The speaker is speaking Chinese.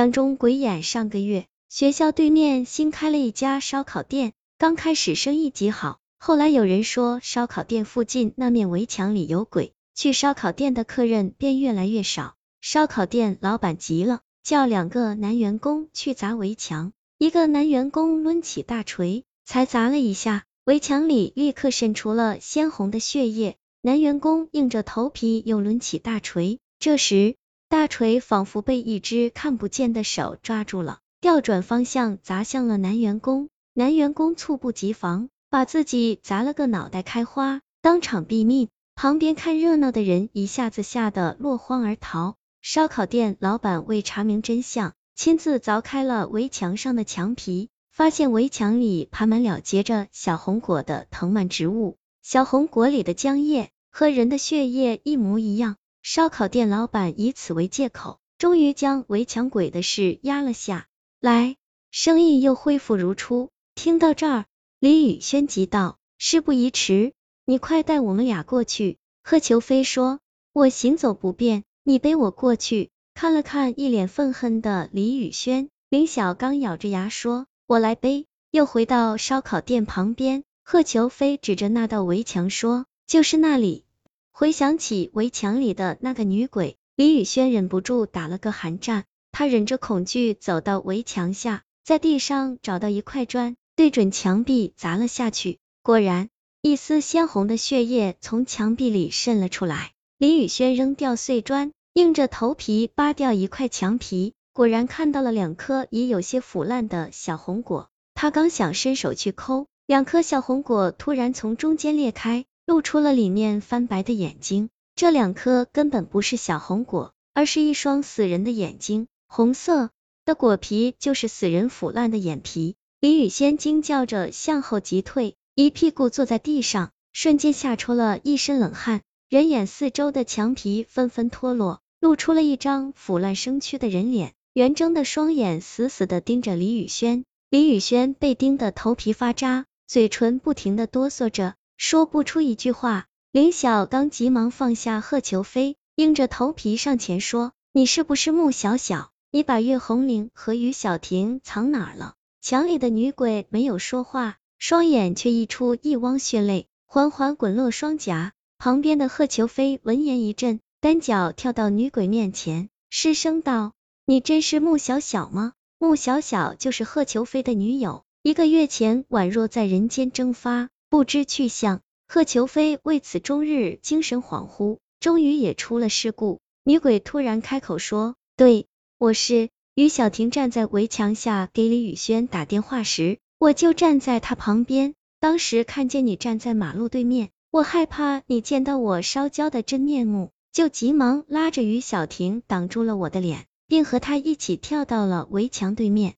当中鬼眼上个月，学校对面新开了一家烧烤店，刚开始生意极好，后来有人说烧烤店附近那面围墙里有鬼，去烧烤店的客人便越来越少。烧烤店老板急了，叫两个男员工去砸围墙。一个男员工抡起大锤，才砸了一下，围墙里立刻渗出了鲜红的血液。男员工硬着头皮又抡起大锤，这时。大锤仿佛被一只看不见的手抓住了，调转方向砸向了男员工。男员工猝不及防，把自己砸了个脑袋开花，当场毙命。旁边看热闹的人一下子吓得落荒而逃。烧烤店老板为查明真相，亲自凿开了围墙上的墙皮，发现围墙里爬满了结着小红果的藤蔓植物，小红果里的浆液和人的血液一模一样。烧烤店老板以此为借口，终于将围墙鬼的事压了下来，生意又恢复如初。听到这儿，李宇轩急道：“事不宜迟，你快带我们俩过去。”贺秋飞说：“我行走不便，你背我过去。”看了看一脸愤恨的李宇轩，林小刚咬着牙说：“我来背。”又回到烧烤店旁边，贺秋飞指着那道围墙说：“就是那里。”回想起围墙里的那个女鬼，李宇轩忍不住打了个寒战。他忍着恐惧走到围墙下，在地上找到一块砖，对准墙壁砸了下去。果然，一丝鲜红的血液从墙壁里渗了出来。李宇轩扔掉碎砖，硬着头皮扒掉一块墙皮，果然看到了两颗已有些腐烂的小红果。他刚想伸手去抠，两颗小红果突然从中间裂开。露出了里面翻白的眼睛，这两颗根本不是小红果，而是一双死人的眼睛，红色的果皮就是死人腐烂的眼皮。李宇轩惊叫着向后急退，一屁股坐在地上，瞬间吓出了一身冷汗。人眼四周的墙皮纷纷脱落，露出了一张腐烂生蛆的人脸，圆睁的双眼死死的盯着李宇轩。李宇轩被盯得头皮发扎，嘴唇不停的哆嗦着。说不出一句话，林小刚急忙放下贺球飞，硬着头皮上前说：“你是不是穆小小？你把岳红玲和于小婷藏哪了？”墙里的女鬼没有说话，双眼却溢出一汪血泪，缓缓滚落双颊。旁边的贺球飞闻言一震，单脚跳到女鬼面前，失声道：“你真是穆小小吗？”穆小小就是贺球飞的女友，一个月前宛若在人间蒸发。不知去向，贺秋飞为此终日精神恍惚，终于也出了事故。女鬼突然开口说：“对，我是于小婷，站在围墙下给李宇轩打电话时，我就站在他旁边。当时看见你站在马路对面，我害怕你见到我烧焦的真面目，就急忙拉着于小婷挡住了我的脸，并和他一起跳到了围墙对面。